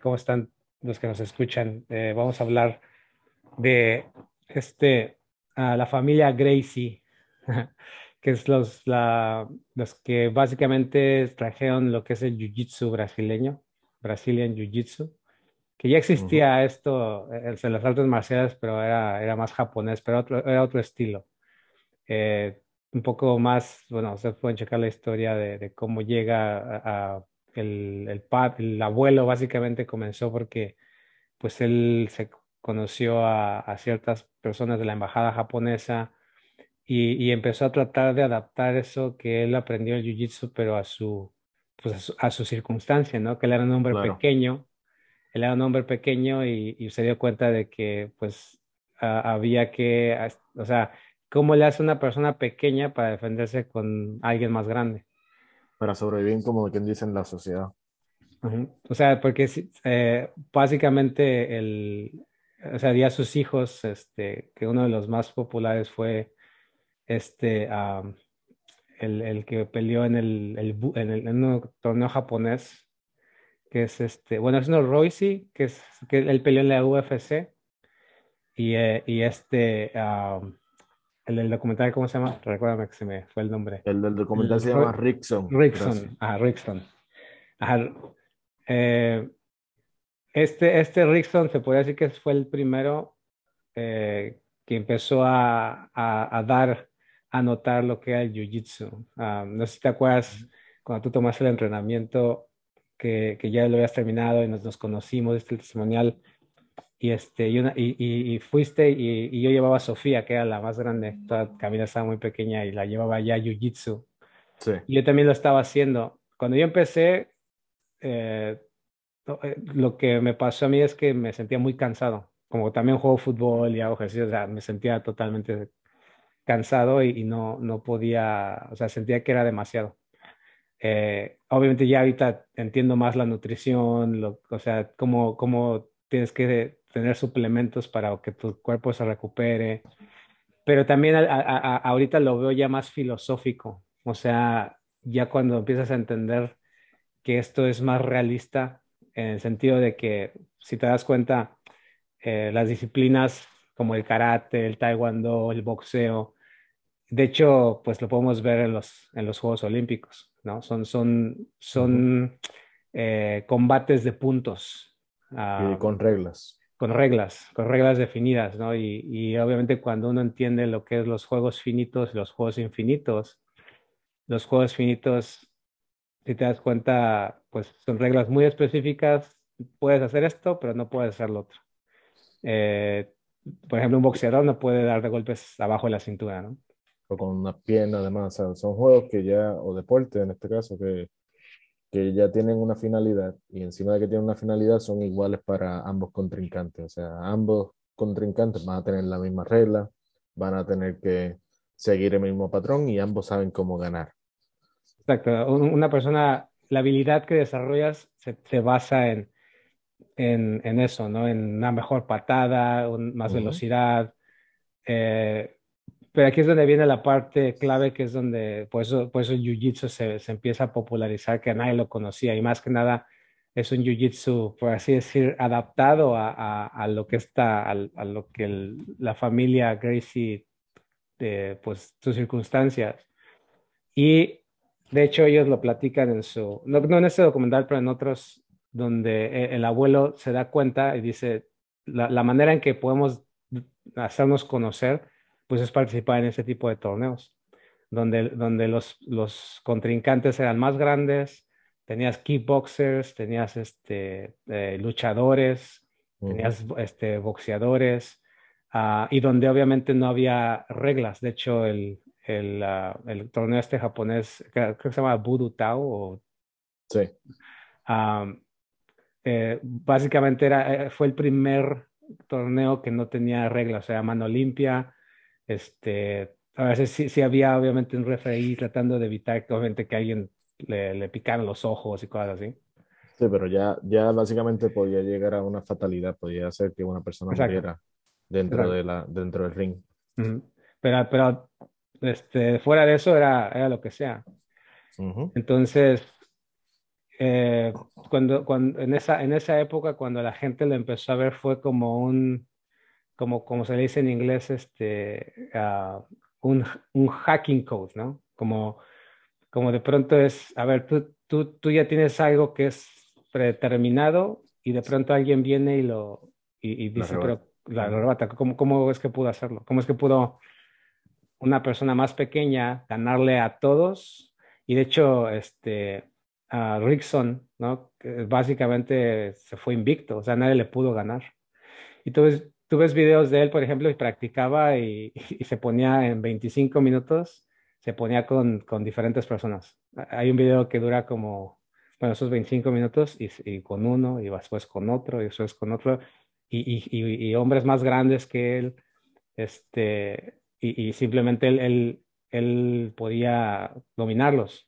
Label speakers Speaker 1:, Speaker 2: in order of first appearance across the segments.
Speaker 1: ¿Cómo están los que nos escuchan? Eh, vamos a hablar de este, la familia Gracie, que es los, la, los que básicamente trajeron lo que es el Jiu-Jitsu brasileño, Brazilian Jiu-Jitsu, que ya existía esto eh, en las artes marciales, pero era, era más japonés, pero otro, era otro estilo. Eh, un poco más, bueno, ustedes pueden checar la historia de, de cómo llega a el, el, el abuelo básicamente comenzó porque pues él se conoció a, ciertas personas de la embajada japonesa y, empezó a tratar de adaptar eso que él aprendió el jiu-jitsu, pero a su, pues a su, circunstancia, ¿no? Que él era un hombre pequeño, él era un hombre pequeño y, se dio cuenta de que pues había que, o sea, ¿cómo le hace una persona pequeña para defenderse con alguien más grande?
Speaker 2: Para sobrevivir como quien dice en la sociedad.
Speaker 1: O sea, porque eh, básicamente el, o sea, di a sus hijos, este, que uno de los más populares fue este, el, el, que peleó en el, el en el un torneo japonés, que es este, bueno, es uno Royce, que es que él peleó en la UFC, y, eh, y este, el del documental, ¿cómo se llama? Recuérdame que se me fue el nombre.
Speaker 2: El del documental se llama Rickson.
Speaker 1: Rickson, ajá, Rickson. Eh, este, este Rickson se podría decir que fue el primero eh, que empezó a, a, dar, a notar lo que era el Jiu-Jitsu. Ah, no sé si te acuerdas cuando tú tomaste el entrenamiento que, que ya lo habías terminado y nos, nos conocimos, este testimonial y, este, y, una, y, y, fuiste y, yo llevaba a Sofía, que era la más grande, toda Camila estaba muy pequeña y la llevaba ya a Jiu-Jitsu. Sí. Y yo también lo estaba haciendo. Cuando yo empecé, eh, eh, lo que me pasó a mí es que me sentía muy cansado. Como también juego fútbol y hago ejercicio, o sea, me sentía totalmente cansado y, no, no podía, o sea, sentía que era demasiado. Eh, obviamente ya ahorita entiendo más la nutrición, lo, o sea, cómo, cómo tienes que tener suplementos para que tu cuerpo se recupere. Pero también ahorita lo veo ya más filosófico, o sea, ya cuando empiezas a entender que esto es más realista en el sentido de que, si te das cuenta, eh, las disciplinas como el karate, el taekwondo, el boxeo, de hecho, pues lo podemos ver en los, en los Juegos Olímpicos, ¿no? Son, son, son eh, combates de puntos.
Speaker 2: Ah, con reglas
Speaker 1: con reglas, con reglas definidas, ¿no? Y, obviamente cuando uno entiende lo que es los juegos finitos y los juegos infinitos, los juegos finitos, si te das cuenta, pues son reglas muy específicas, puedes hacer esto, pero no puedes hacer lo otro. Eh, por ejemplo, un boxeador no puede dar de golpes abajo de la cintura, ¿no?
Speaker 2: O con una pierna, además, son juegos que ya, o deporte en este caso, que que ya tienen una finalidad y encima de que tienen una finalidad son iguales para ambos contrincantes. O sea, ambos contrincantes van a tener la misma regla, van a tener que seguir el mismo patrón y ambos saben cómo ganar.
Speaker 1: Exacto. Una persona, la habilidad que desarrollas se, basa en, en, en, eso, ¿no? En una mejor patada, más velocidad. Eh, pero aquí es donde viene la parte clave, que es donde, por eso, por eso el Jiu-Jitsu se, se, empieza a popularizar, que nadie lo conocía, y más que nada es un Jiu-Jitsu, por así decir, adaptado a, a, a lo que está, a, a lo que la familia Gracie, de, pues, sus circunstancias. Y de hecho ellos lo platican en su, no, no en este documental, pero en otros, donde e, el abuelo se da cuenta y dice, la, la manera en que podemos hacernos conocer pues es participar en ese tipo de torneos, donde, donde los, los contrincantes eran más grandes, tenías kickboxers, tenías este, eh, luchadores, tenías este, boxeadores, uh, y donde obviamente no había reglas. De hecho, el, el, uh, el torneo este japonés, creo que se llama Budo Tao. O,
Speaker 2: sí.
Speaker 1: Um, eh, básicamente era, eh, fue el primer torneo que no tenía reglas, o sea, mano limpia, este, a veces sí, sí había obviamente un referee tratando de evitar que obviamente que alguien le, le picaran los ojos y cosas así.
Speaker 2: Sí, pero ya, ya básicamente podía llegar a una fatalidad, podía hacer que una persona muriera dentro, de la, dentro del ring.
Speaker 1: Pero, pero este, fuera de eso era, era lo que sea. Entonces, eh, cuando, cuando en, esa, en esa época, cuando la gente lo empezó a ver, fue como un, como, como se le dice en inglés, este, uh, un, un, hacking code, ¿no? Como, como de pronto es, a ver, tú, tú, tú ya tienes algo que es predeterminado y de pronto alguien viene y lo y, y dice, pero la rebata, ¿cómo, ¿cómo es que pudo hacerlo? ¿Cómo es que pudo una persona más pequeña ganarle a todos? Y de hecho, este, a Rickson, ¿no? básicamente se fue invicto, o sea, nadie le pudo ganar. Y tú ves, videos de él, por ejemplo, y practicaba y, y se ponía en 25 minutos, se ponía con, con, diferentes personas. Hay un video que dura como, bueno, esos 25 minutos y, y con uno, y después con otro, y después con otro, y, y hombres más grandes que él, este, y, simplemente él, él, él, podía dominarlos.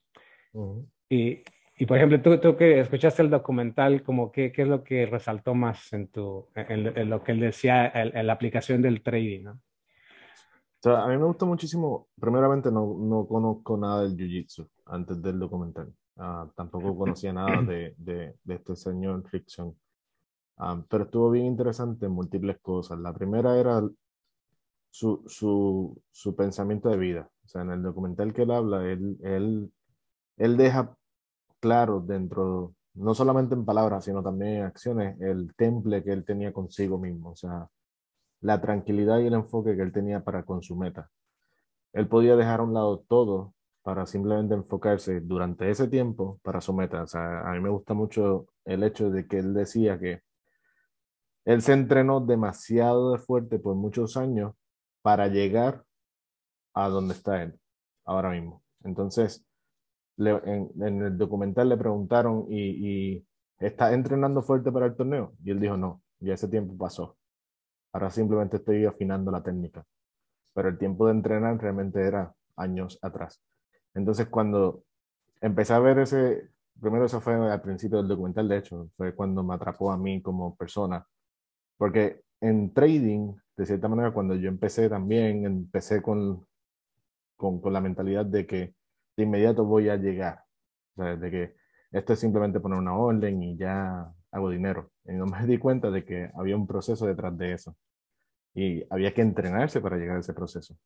Speaker 1: Uh -huh. Y, y por ejemplo, tú, tú que escuchaste el documental, como qué, qué es lo que resaltó más en, tu, en, en lo que él decía, en, la aplicación del trading, ¿no?
Speaker 2: O sea, a mí me gustó muchísimo, primeramente no, no conozco nada del Jiu-Jitsu antes del documental. Uh, tampoco conocía nada de, de, de este señor Rickson. Um, pero estuvo bien interesante en múltiples cosas. La primera era su, su, su pensamiento de vida. O sea, en el documental que él habla, él, él, él deja claro dentro, no solamente en palabras, sino también en acciones, el temple que él tenía consigo mismo, o sea, la tranquilidad y el enfoque que él tenía para con su meta. Él podía dejar a un lado todo para simplemente enfocarse durante ese tiempo para su meta. O sea, a mí me gusta mucho el hecho de que él decía que él se entrenó demasiado de fuerte por muchos años para llegar a donde está él ahora mismo. Entonces, le, en, en, el documental le preguntaron, ¿y, ¿y está entrenando fuerte para el torneo? Y él dijo, no, ya ese tiempo pasó. Ahora simplemente estoy afinando la técnica. Pero el tiempo de entrenar realmente era años atrás. Entonces, cuando empecé a ver ese, primero eso fue al principio del documental, de hecho, fue cuando me atrapó a mí como persona. Porque en trading, de cierta manera, cuando yo empecé también, empecé con, con, con la mentalidad de que de inmediato voy a llegar. O sea, de que esto es simplemente poner una orden y ya hago dinero. Y no me di cuenta de que había un proceso detrás de eso. Y había que entrenarse para llegar a ese proceso.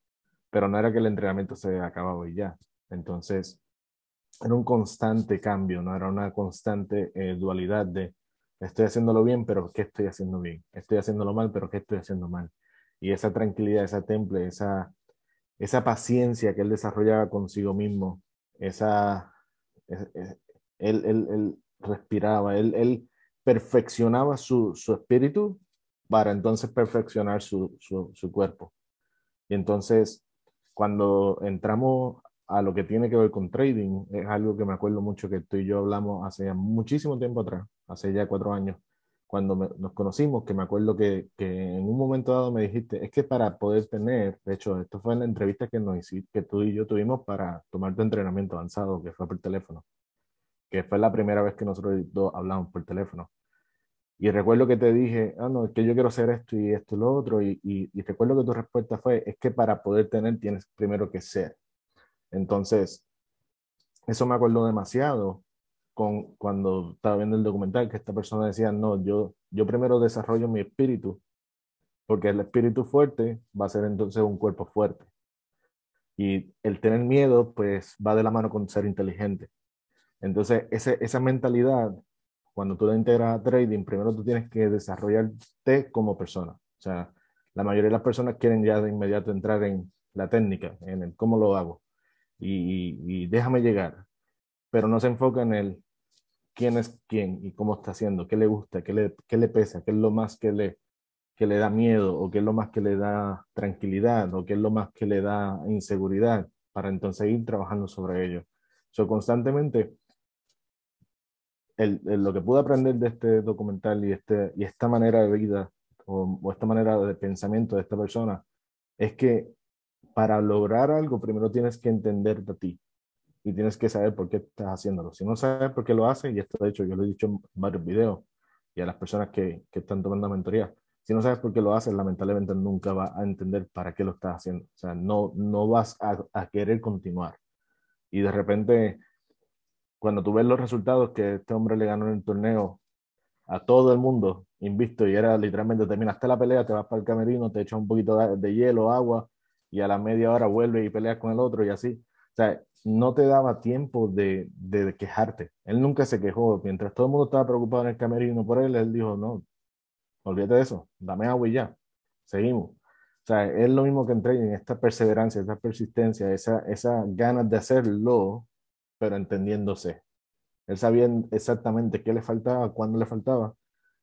Speaker 2: Pero no era que el entrenamiento se acababa y ya. Entonces, era un constante cambio, no era una constante eh, dualidad de estoy haciéndolo bien, pero ¿qué estoy haciendo bien? Estoy haciéndolo mal, pero ¿qué estoy haciendo mal? Y esa tranquilidad, esa temple, esa, esa paciencia que él desarrollaba consigo mismo, esa, él, él, él respiraba, él, él perfeccionaba su, su, espíritu para entonces perfeccionar su, su, su, cuerpo. Y entonces, cuando entramos a lo que tiene que ver con trading, es algo que me acuerdo mucho que tú y yo hablamos hace muchísimo tiempo atrás, hace ya cuatro años, cuando me, nos conocimos, que me acuerdo que, que, en un momento dado me dijiste, es que para poder tener, de hecho, esto fue en la entrevista que, nos hiciste, que tú y yo tuvimos para tomar tu entrenamiento avanzado, que fue por teléfono, que fue la primera vez que nosotros dos hablamos por teléfono. Y recuerdo que te dije, ah, no, es que yo quiero hacer esto y esto y lo otro, y, y, y recuerdo que tu respuesta fue, es que para poder tener tienes primero que ser. Entonces, eso me acuerdo demasiado, con, cuando estaba viendo el documental, que esta persona decía, no, yo, yo primero desarrollo mi espíritu, porque el espíritu fuerte va a ser entonces un cuerpo fuerte. Y el tener miedo, pues va de la mano con ser inteligente. Entonces, ese, esa mentalidad, cuando tú la integras a trading, primero tú tienes que desarrollarte como persona. O sea, la mayoría de las personas quieren ya de inmediato entrar en la técnica, en el cómo lo hago. Y, y, y déjame llegar. Pero no se enfoca en el quién es quién y cómo está haciendo, qué le gusta, qué le, qué le pesa, qué es lo más que le, que le da miedo o qué es lo más que le da tranquilidad o qué es lo más que le da inseguridad para entonces ir trabajando sobre ello. So, constantemente, el, lo que pude aprender de este documental y, este, y esta manera de vida o, o esta manera de pensamiento de esta persona es que para lograr algo primero tienes que entenderte a ti y tienes que saber por qué estás haciéndolo. Si no sabes por qué lo haces, y esto de hecho yo lo he dicho en varios videos y a las personas que, que están tomando mentoría, si no sabes por qué lo haces, lamentablemente nunca vas a entender para qué lo estás haciendo. O sea, no, no vas a, a querer continuar. Y de repente cuando tú ves los resultados que este hombre le ganó en el torneo a todo el mundo invisto y era literalmente terminaste la pelea, te vas para el camerino, te echas un poquito de, hielo, agua y a la media hora vuelves y peleas con el otro y así. Sea, no te daba tiempo de, quejarte. Él nunca se quejó. Mientras todo el mundo estaba preocupado en el camerino por él, él dijo, no, olvídate de eso, dame agua y ya. Seguimos. O sea, es lo mismo que en esta perseverancia, esta persistencia, esa, esa ganas de hacerlo, pero entendiéndose. Él sabía exactamente qué le faltaba, cuándo le faltaba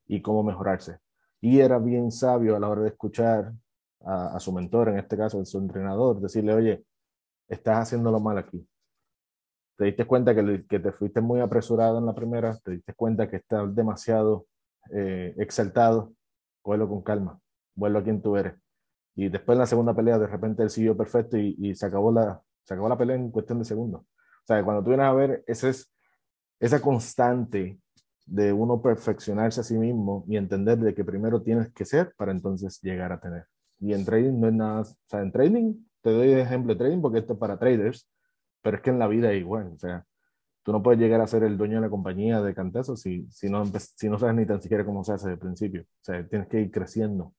Speaker 2: y cómo mejorarse. Y era bien sabio a la hora de escuchar a, su mentor, en este caso, a su entrenador, decirle, oye, estás haciéndolo mal aquí. Te diste cuenta que, que te fuiste muy apresurado en la primera, te diste cuenta que estás demasiado eh, exaltado, cógelo con calma, vuelvo a quien tú eres. Y después en la segunda pelea, de repente él siguió perfecto y, y se, acabó la, se acabó la pelea en cuestión de segundos. O sea, cuando tú vienes a ver, ese es esa constante de uno perfeccionarse a sí mismo y entender de que primero tienes que ser para entonces llegar a tener. Y en trading no es nada, o sea, en trading, te doy ejemplo de trading porque esto es para traders, pero es que en la vida es igual, o sea, tú no puedes llegar a ser el dueño de la compañía de Cantazo si, si, no, si no sabes ni tan siquiera cómo se hace desde el principio. O sea, tienes que ir creciendo.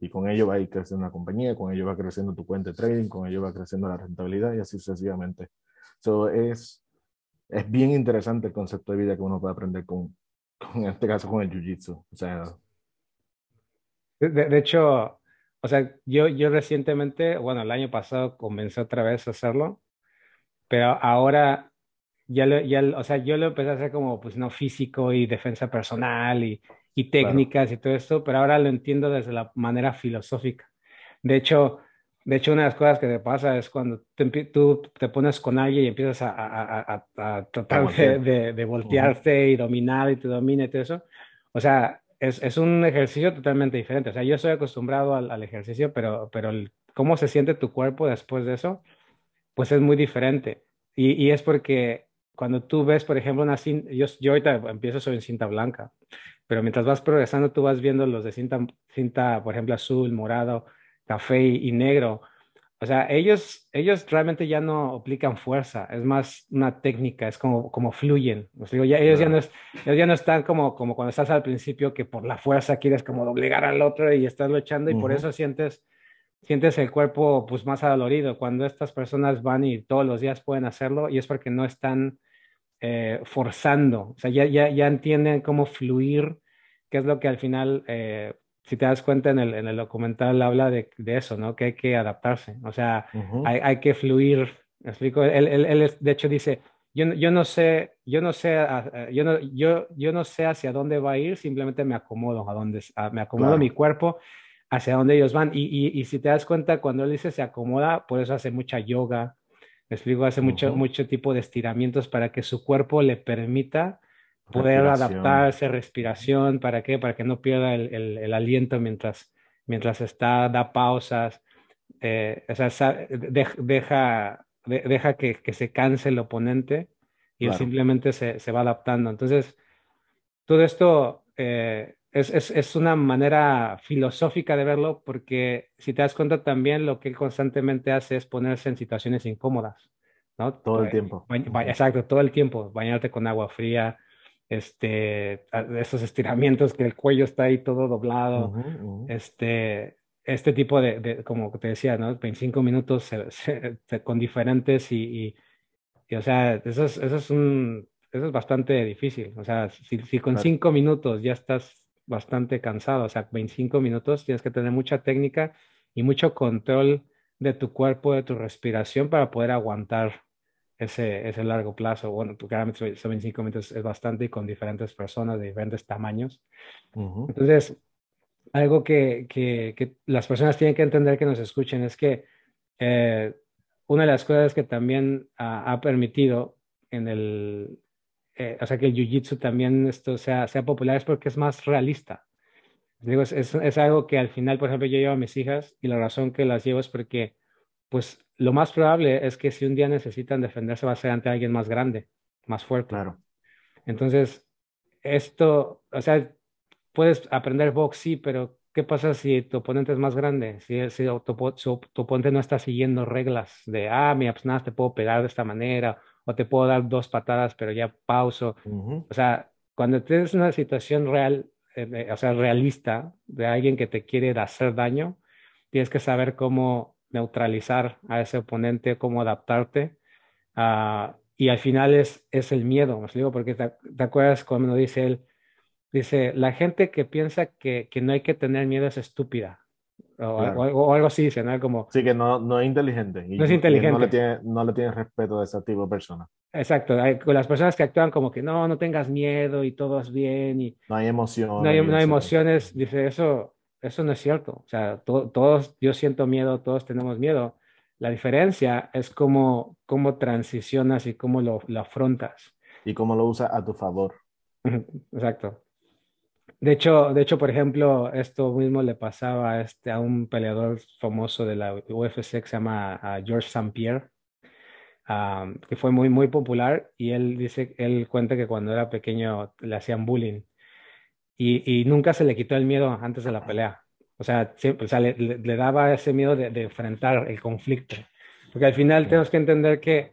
Speaker 2: Y con ello va a ir creciendo la compañía, con ello va creciendo tu cuenta de trading, con ello va creciendo la rentabilidad y así sucesivamente. So, es, es bien interesante el concepto de vida que uno puede aprender con, en este caso, con el jiu-jitsu. O sea.
Speaker 1: De, hecho, o sea, yo, yo recientemente, bueno, el año pasado comencé otra vez a hacerlo, pero ahora ya lo, ya, o sea, yo lo empecé a hacer como, pues, no físico y defensa personal y, y técnicas y todo esto, pero ahora lo entiendo desde la manera filosófica. De hecho, de hecho, una de las cosas que te pasa es cuando tú te pones con alguien y empiezas a, tratar de, voltearte y dominar y te domina y todo eso. O sea, es, un ejercicio totalmente diferente. O sea, yo estoy acostumbrado al, ejercicio, pero, pero cómo se siente tu cuerpo después de eso, pues es muy diferente. Y, es porque cuando tú ves, por ejemplo, una cinta, yo, yo ahorita empiezo soy en cinta blanca, pero mientras vas progresando, tú vas viendo los de cinta, cinta, por ejemplo, azul, morado, café y, negro. O sea, ellos, ellos realmente ya no aplican fuerza, es más una técnica, es como, como fluyen. digo, ya, ellos, ya no ellos ya no están como, como cuando estás al principio que por la fuerza quieres como doblegar al otro y estás luchando y por eso sientes, sientes el cuerpo pues más adolorido. Cuando estas personas van y todos los días pueden hacerlo y es porque no están eh, forzando, o sea, ya, ya, ya entienden cómo fluir, que es lo que al final eh, si te das cuenta en el, en el documental habla de, de, eso, ¿no? Que hay que adaptarse, o sea, hay, hay, que fluir. ¿Me explico? Él, él, él, de hecho dice, yo, yo no sé, yo no sé, yo no, yo, yo no sé hacia dónde va a ir, simplemente me acomodo a dónde, me acomodo mi cuerpo hacia dónde ellos van. Y, y, y, si te das cuenta, cuando él dice se acomoda, por eso hace mucha yoga, me explico, hace mucho, mucho tipo de estiramientos para que su cuerpo le permita poder adaptarse, respiración, ¿para qué? Para que no pierda el, el, aliento mientras, mientras está, da pausas, eh, o sea, deja, deja que, que, se canse el oponente y él simplemente se, se, va adaptando. Entonces, todo esto eh, es, es, es, una manera filosófica de verlo porque si te das cuenta también lo que él constantemente hace es ponerse en situaciones incómodas. ¿no?
Speaker 2: Todo el tiempo.
Speaker 1: exacto, todo el tiempo. Bañarte con agua fría, este, esos estiramientos que el cuello está ahí todo doblado, este, este tipo de, como te decía, ¿no? 25 minutos con diferentes y, y, o sea, eso es, eso es un, eso es bastante difícil, o sea, si, si con 5 minutos ya estás bastante cansado, o sea, 25 minutos tienes que tener mucha técnica y mucho control de tu cuerpo, de tu respiración para poder aguantar ese, ese largo plazo. Bueno, claramente son 25 minutos es bastante y con diferentes personas de diferentes tamaños. Entonces, algo que, que, que, las personas tienen que entender que nos escuchen es que eh, una de las cosas que también ha, permitido en el, eh, o sea, que el Jiu-Jitsu también esto sea, sea popular es porque es más realista. Digo, es, es, es, algo que al final, por ejemplo, yo llevo a mis hijas y la razón que las llevo es porque, pues, lo más probable es que si un día necesitan defenderse va a ser ante alguien más grande, más fuerte.
Speaker 2: Claro.
Speaker 1: Entonces, esto, o sea, puedes aprender box, sí, pero ¿qué pasa si tu oponente es más grande? Si, tu, oponente no está siguiendo reglas de, ah, mira, pues nada, te puedo pegar de esta manera, o te puedo dar dos patadas, pero ya pauso. O sea, cuando tienes una situación real, eh, eh, o sea, realista, de alguien que te quiere hacer daño, tienes que saber cómo neutralizar a ese oponente, cómo adaptarte. ah, y al final es, es el miedo, me explico, porque te, te acuerdas cuando dice él, dice, la gente que piensa que, que no hay que tener miedo es estúpida. O,
Speaker 2: Claro.
Speaker 1: o algo, o algo así, ¿no? Como,
Speaker 2: Sí, que no, no es inteligente. Y,
Speaker 1: No es inteligente.
Speaker 2: no le tiene, no le tiene respeto a ese tipo de personas.
Speaker 1: exacto, hay- con las personas que actúan como que no, no tengas miedo y todo es bien y
Speaker 2: No hay emoción.
Speaker 1: no hay, no hay emociones, dice, eso, eso no es cierto. O sea, to- todos, yo siento miedo, todos tenemos miedo. La diferencia es cómo, cómo transicionas y cómo lo, lo afrontas.
Speaker 2: Y cómo lo usa a tu favor.
Speaker 1: Exacto. De hecho, de hecho, por ejemplo, esto mismo le pasaba a, este, a un peleador famoso de la UFC que se llama ah, George St. Pierre, que fue muy, muy popular y él dice, él cuenta que cuando era pequeño le hacían bullying y, y nunca se le quitó el miedo antes de la pelea. O sea, siempre, o sea, le, le- le daba ese miedo de, de enfrentar el conflicto. Porque al final tenemos que entender que,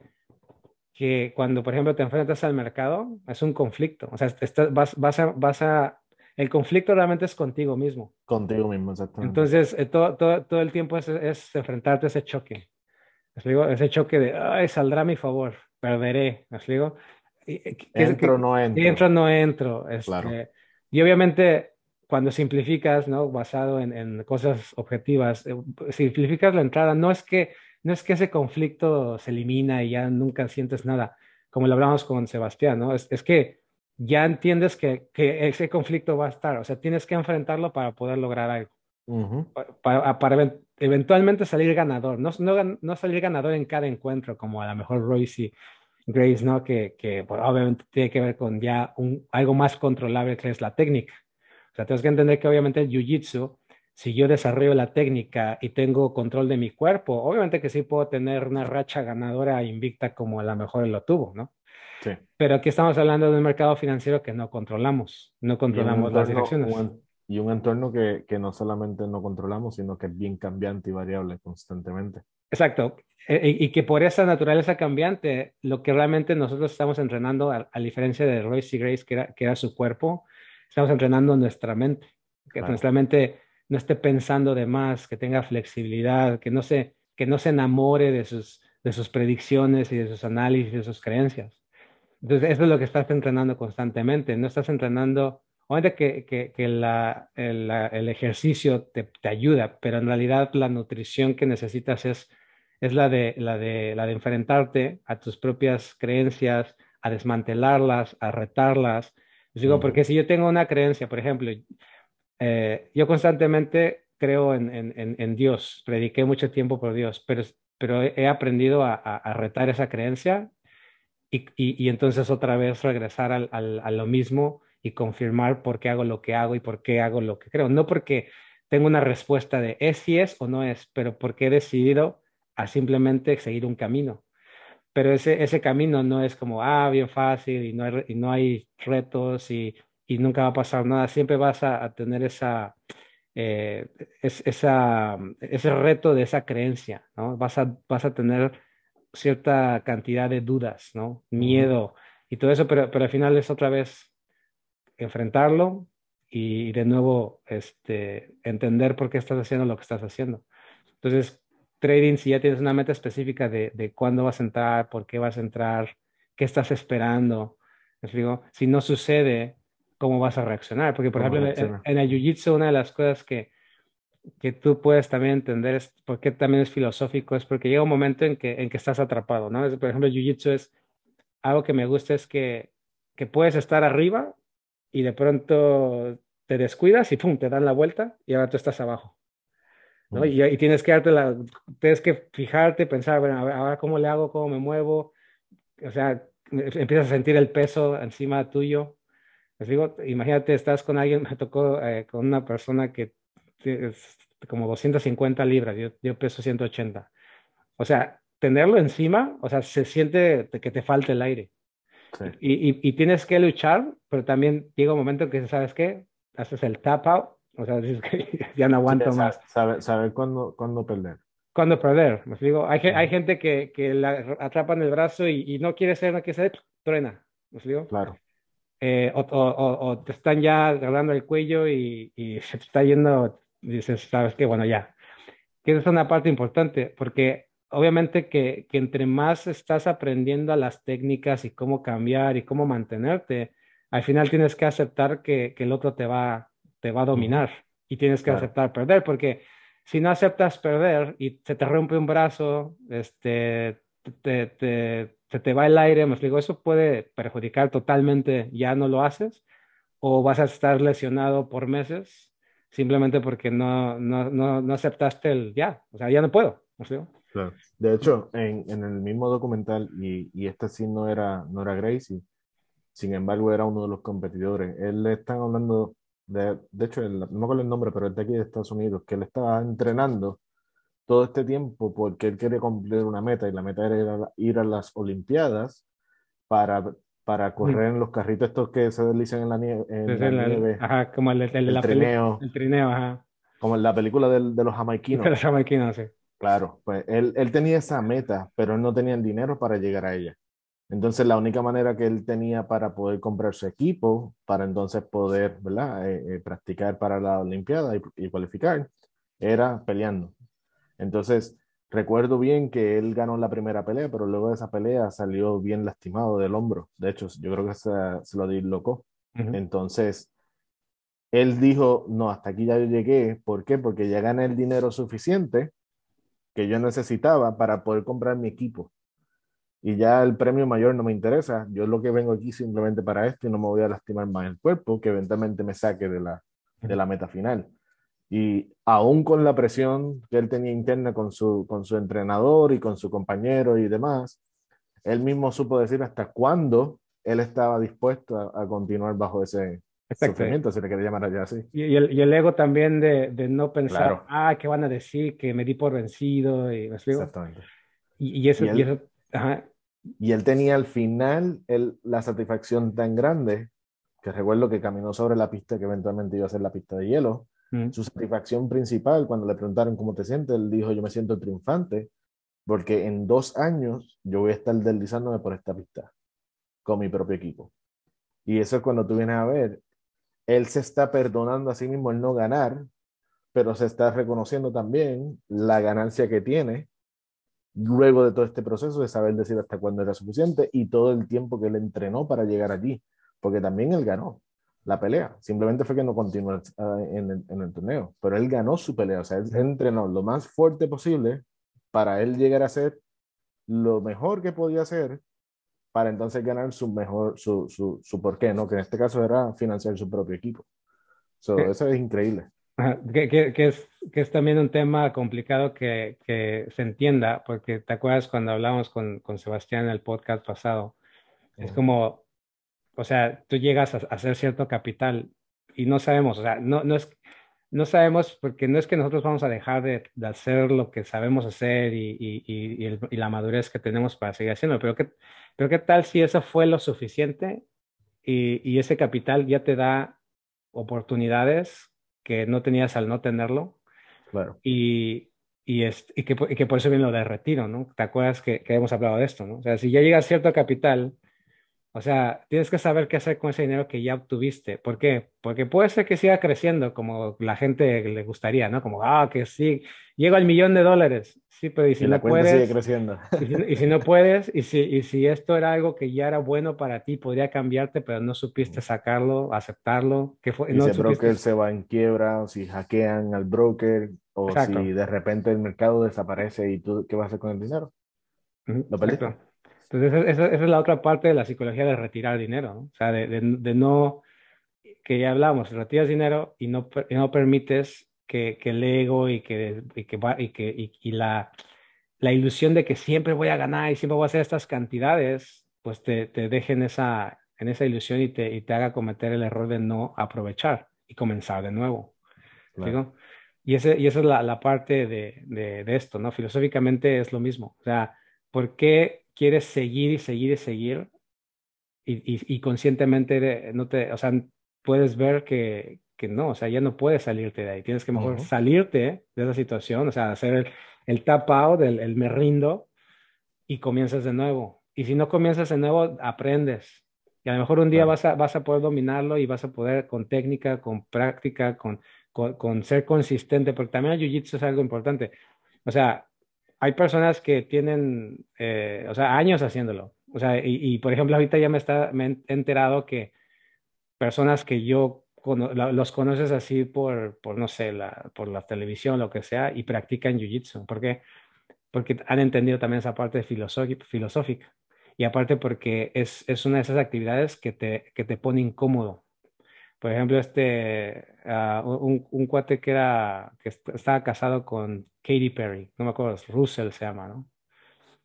Speaker 1: que cuando, por ejemplo, te enfrentas al mercado, es un conflicto. O sea, estás- vas, vas a, vas a, el conflicto realmente es contigo mismo.
Speaker 2: Contigo mismo, exactamente.
Speaker 1: Entonces, eh, todo, todo, todo el tiempo es, es enfrentarte a ese choque. ¿Me explico? Ese choque de, ay, saldrá a mi favor, perderé. ¿qué- qué-
Speaker 2: ¿Entro o no entro?
Speaker 1: entro no entro? Este,
Speaker 2: Claro.
Speaker 1: Y obviamente, cuando simplificas, ¿no? Basado en, en cosas objetivas, eh, simplificas la entrada, no es que, no es que ese conflicto se elimina y ya nunca sientes nada, como lo hablamos con Sebastián, ¿no? Es, es que ya entiendes que, que ese conflicto va a estar, o sea, tienes que enfrentarlo para poder lograr algo para, para even- eventualmente salir ganador, no, no, no salir ganador en cada encuentro, como a lo mejor Royce y Grace, ¿no? Que, que pues, obviamente tiene que ver con ya un, algo más controlable que es la técnica. O sea, tienes que entender que obviamente el Jiu-Jitsu, si yo desarrollo la técnica y tengo control de mi cuerpo, obviamente que sí puedo tener una racha ganadora invicta como a lo mejor él lo tuvo, ¿no?
Speaker 2: Sí.
Speaker 1: Pero aquí estamos hablando de un mercado financiero que no controlamos, no controlamos las
Speaker 2: entorno-
Speaker 1: direcciones.
Speaker 2: un- y un entorno que, que no solamente no controlamos, sino que es bien cambiante y variable constantemente.
Speaker 1: Exacto. E- Y, y que por esa naturaleza cambiante, lo que realmente nosotros estamos entrenando, a, a diferencia de Royce y Grace, que era, que era su cuerpo, estamos entrenando nuestra mente. Que
Speaker 2: Claro.
Speaker 1: nuestra mente no esté pensando de más, que tenga flexibilidad, que no se, que no se enamore de sus, de sus predicciones y de sus análisis y de sus creencias. Entonces, eso es lo que estás entrenando constantemente. No estás entrenando, obviamente que, que, que la, el, la- el ejercicio te, te ayuda, pero en realidad la nutrición que necesitas es, es la de, la de, la de enfrentarte a tus propias creencias, a desmantelarlas, a retarlas. Les digo, porque si yo tengo una creencia, por ejemplo, eh, yo constantemente creo en, en, en, Dios, prediqué mucho tiempo por Dios, pero, pero he, he aprendido a, a, a retar esa creencia y, y, y entonces otra vez regresar al, al, a lo mismo y confirmar por qué hago lo que hago y por qué hago lo que creo. No porque tengo una respuesta de es si es o no es, pero porque he decidido a simplemente seguir un camino. Pero ese, ese camino no es como, ah, bien fácil y no hay, y no hay retos y, y nunca va a pasar nada. Siempre vas a, a tener esa, eh, es, esa, ese reto de esa creencia, ¿no? Vas a, vas a tener cierta cantidad de dudas, ¿no? Miedo y todo eso, pero, pero al final es otra vez enfrentarlo y de nuevo este, entender por qué estás haciendo lo que estás haciendo. Entonces, trading, si ya tienes una meta específica de, de cuándo vas a entrar, por qué vas a entrar, qué estás esperando, ¿me digo, si no sucede, ¿cómo vas a reaccionar? Porque, por
Speaker 2: ¿Cómo
Speaker 1: ejemplo, en, en el Jiu-Jitsu, una de las cosas que, que tú puedes también entender es por qué también es filosófico, es porque llega un momento en que, en que estás atrapado, ¿no? Es- por ejemplo, el Jiu-Jitsu es algo que me gusta es que, que puedes estar arriba y de pronto te descuidas y pum, te dan la vuelta y ahora tú estás abajo. ¿No? Y, y tienes que darte la, tienes que fijarte, pensar, bueno, ahora cómo le hago, cómo me muevo, o sea, empiezas a sentir el peso encima tuyo. Les digo, imagínate, estás con alguien, me tocó eh, con una persona que es como 250 libras, yo, yo peso 180. O sea, tenerlo encima, o sea, se siente que te falta el aire.
Speaker 2: Sí.
Speaker 1: Y, y, y tienes que luchar, pero también llega un momento en que, ¿sabes qué? Haces el tap out, o sea, dices que ya no aguanto
Speaker 2: Sí,
Speaker 1: más.
Speaker 2: sa- Saber, saber cuándo, cuándo perder.
Speaker 1: cuando perder. Me digo, hay, hay gente que, que la atrapan el brazo y, y, no quiere ser, no quiere ser, truena. ¿Me digo?
Speaker 2: Claro.
Speaker 1: Eh, o, o, o, te están ya agarrando el cuello y, y, se te está yendo, dices, sabes que bueno, ya. Que es una parte importante, porque obviamente que, que, entre más estás aprendiendo a las técnicas y cómo cambiar y cómo mantenerte, al final tienes que aceptar que, que el otro te va, te va a dominar y tienes que claro. aceptar perder, porque si no aceptas perder y se te rompe un brazo, este, te, te, se te va el aire, me explico, eso puede perjudicar totalmente, ya no lo haces, o vas a estar lesionado por meses simplemente porque no, no, no, no aceptaste el ya, o sea, ya no puedo, ¿me explico?
Speaker 2: Claro. De hecho, en, en, el mismo documental, y, y este sí no era, no era Gracie, sin embargo era uno de los competidores, él le están hablando de, de hecho, el, no me acuerdo el nombre, pero es de aquí de Estados Unidos, que él estaba entrenando todo este tiempo porque él quería cumplir una meta y la meta era ir a, ir a las Olimpiadas para, para correr mm. en los carritos estos que se deslizan en la nieve. En la
Speaker 1: el,
Speaker 2: nieve
Speaker 1: ajá, como el, el, el,
Speaker 2: el trineo.
Speaker 1: El trineo, ajá.
Speaker 2: Como en la película del, de los jamaiquinos.
Speaker 1: De los jamaiquinos, sí.
Speaker 2: Claro, pues él, él tenía esa meta, pero él no tenía el dinero para llegar a ella. Entonces, la única manera que él tenía para poder comprar su equipo, para entonces poder ¿verdad? Eh, eh, practicar para la Olimpiada y, y, cualificar, era peleando. Entonces, recuerdo bien que él ganó la primera pelea, pero luego de esa pelea salió bien lastimado del hombro. De hecho, yo creo que se, se lo dislocó. Uh -huh. Entonces, él dijo, no, hasta aquí ya yo llegué. ¿Por qué? Porque ya gané el dinero suficiente que yo necesitaba para poder comprar mi equipo y ya el premio mayor no me interesa. Yo lo que vengo aquí simplemente para esto y no me voy a lastimar más el cuerpo, que eventualmente me saque de la, de la meta final. Y aún con la presión que él tenía interna con su, con su entrenador y con su compañero y demás, él mismo supo decir hasta cuándo él estaba dispuesto a, a continuar bajo ese, sufrimiento, si le quiere llamar allá así.
Speaker 1: Y, y, el, y, el, ego también de, de no pensar, claro. ah, ¿qué van a decir? Que me di por vencido. Y, ¿me
Speaker 2: Exactamente.
Speaker 1: Y, y eso, y, él, y eso ajá,
Speaker 2: y él tenía al final la satisfacción tan grande que recuerdo que caminó sobre la pista que eventualmente iba a ser la pista de hielo. Mm. Su satisfacción principal, cuando le preguntaron cómo te sientes, él dijo, yo me siento triunfante porque en dos años yo voy a estar deslizándome por esta pista con mi propio equipo. Y eso es cuando tú vienes a ver, él se está perdonando a sí mismo el no ganar, pero se está reconociendo también la ganancia que tiene luego de todo este proceso de saber decir hasta cuándo era suficiente y todo el tiempo que él entrenó para llegar allí, porque también él ganó la pelea, simplemente fue que no continuó en el, en el torneo, pero él ganó su pelea, o sea, él entrenó lo más fuerte posible para él llegar a ser lo mejor que podía hacer para entonces ganar su mejor, su, su, su porqué, ¿no? Que en este caso era financiar su propio equipo. So, eso es increíble.
Speaker 1: Que, que, que, es, que es también un tema complicado que, que se entienda, porque te acuerdas cuando hablamos con, con Sebastián en el podcast pasado, uh -huh. es como, o sea, tú llegas a, a, hacer cierto capital y no sabemos, o sea, no, no, es, no sabemos porque no es que nosotros vamos a dejar de, de hacer lo que sabemos hacer y, y, y, el, y, la madurez que tenemos para seguir haciendo, pero ¿qué, pero qué tal si eso fue lo suficiente y, ese capital ya te da oportunidades que no tenías al no tenerlo.
Speaker 2: Claro.
Speaker 1: Y, y, es, y, que, y que por eso viene lo de retiro, ¿no? ¿Te acuerdas que, que, hemos hablado de esto, ¿no? O sea, si ya llegas a cierto capital, o sea, tienes que saber qué hacer con ese dinero que ya obtuviste. ¿Por qué? Porque puede ser que siga creciendo como la gente le gustaría, ¿no? Como, ah, que sí, llego al millón de dólares. Sí, pero y si
Speaker 2: y
Speaker 1: no
Speaker 2: la cuenta
Speaker 1: puedes,
Speaker 2: sigue creciendo.
Speaker 1: Y si, y si, no puedes, y si, y si esto era algo que ya era bueno para ti, podría cambiarte, pero no supiste sacarlo, aceptarlo. Que fue,
Speaker 2: y
Speaker 1: no
Speaker 2: si el broker se va en quiebra, o si hackean al broker, o Exacto. si de repente el mercado desaparece y tú, ¿qué vas a hacer con el dinero?
Speaker 1: ¿Lo perdiste? Entonces, esa, esa, es la otra parte de la psicología de retirar dinero, ¿no? O sea, de, de, de no, que ya hablamos, retiras dinero y no, y no permites que, que, el ego y que, y que, y que y, y la, la, ilusión de que siempre voy a ganar y siempre voy a hacer estas cantidades, pues te, te dejen esa, en esa ilusión y te, y te haga cometer el error de no aprovechar y comenzar de nuevo. Claro. Y, ese, y esa es la, la parte de, de, de, esto, ¿no? Filosóficamente es lo mismo. O sea, ¿por qué quieres seguir y seguir y seguir y, y, y conscientemente no te, o sea, puedes ver que, que, no, o sea, ya no puedes salirte de ahí, tienes que mejor uh -huh. salirte de esa situación, o sea, hacer el, el tap out, el, el me rindo, y comienzas de nuevo. Y si no comienzas de nuevo, aprendes. Y a lo mejor un día vas, a, vas a poder dominarlo y vas a poder con técnica, con práctica, con, con, ser consistente, porque también el jiu-jitsu es algo importante. O sea, hay personas que tienen, eh, o sea, años haciéndolo. O sea, y, por ejemplo, ahorita ya me, está, me he enterado que personas que yo los conoces así por, por no sé, la, por la televisión, lo que sea, y practican jiu-jitsu. ¿Por qué? Porque han entendido también esa parte filosófica. Y aparte porque es, es, una de esas actividades que te, que te pone incómodo. Por ejemplo, este, ah, un, un, cuate que, era, que estaba casado con Katy Perry, no me acuerdo, Russell se llama, ¿no?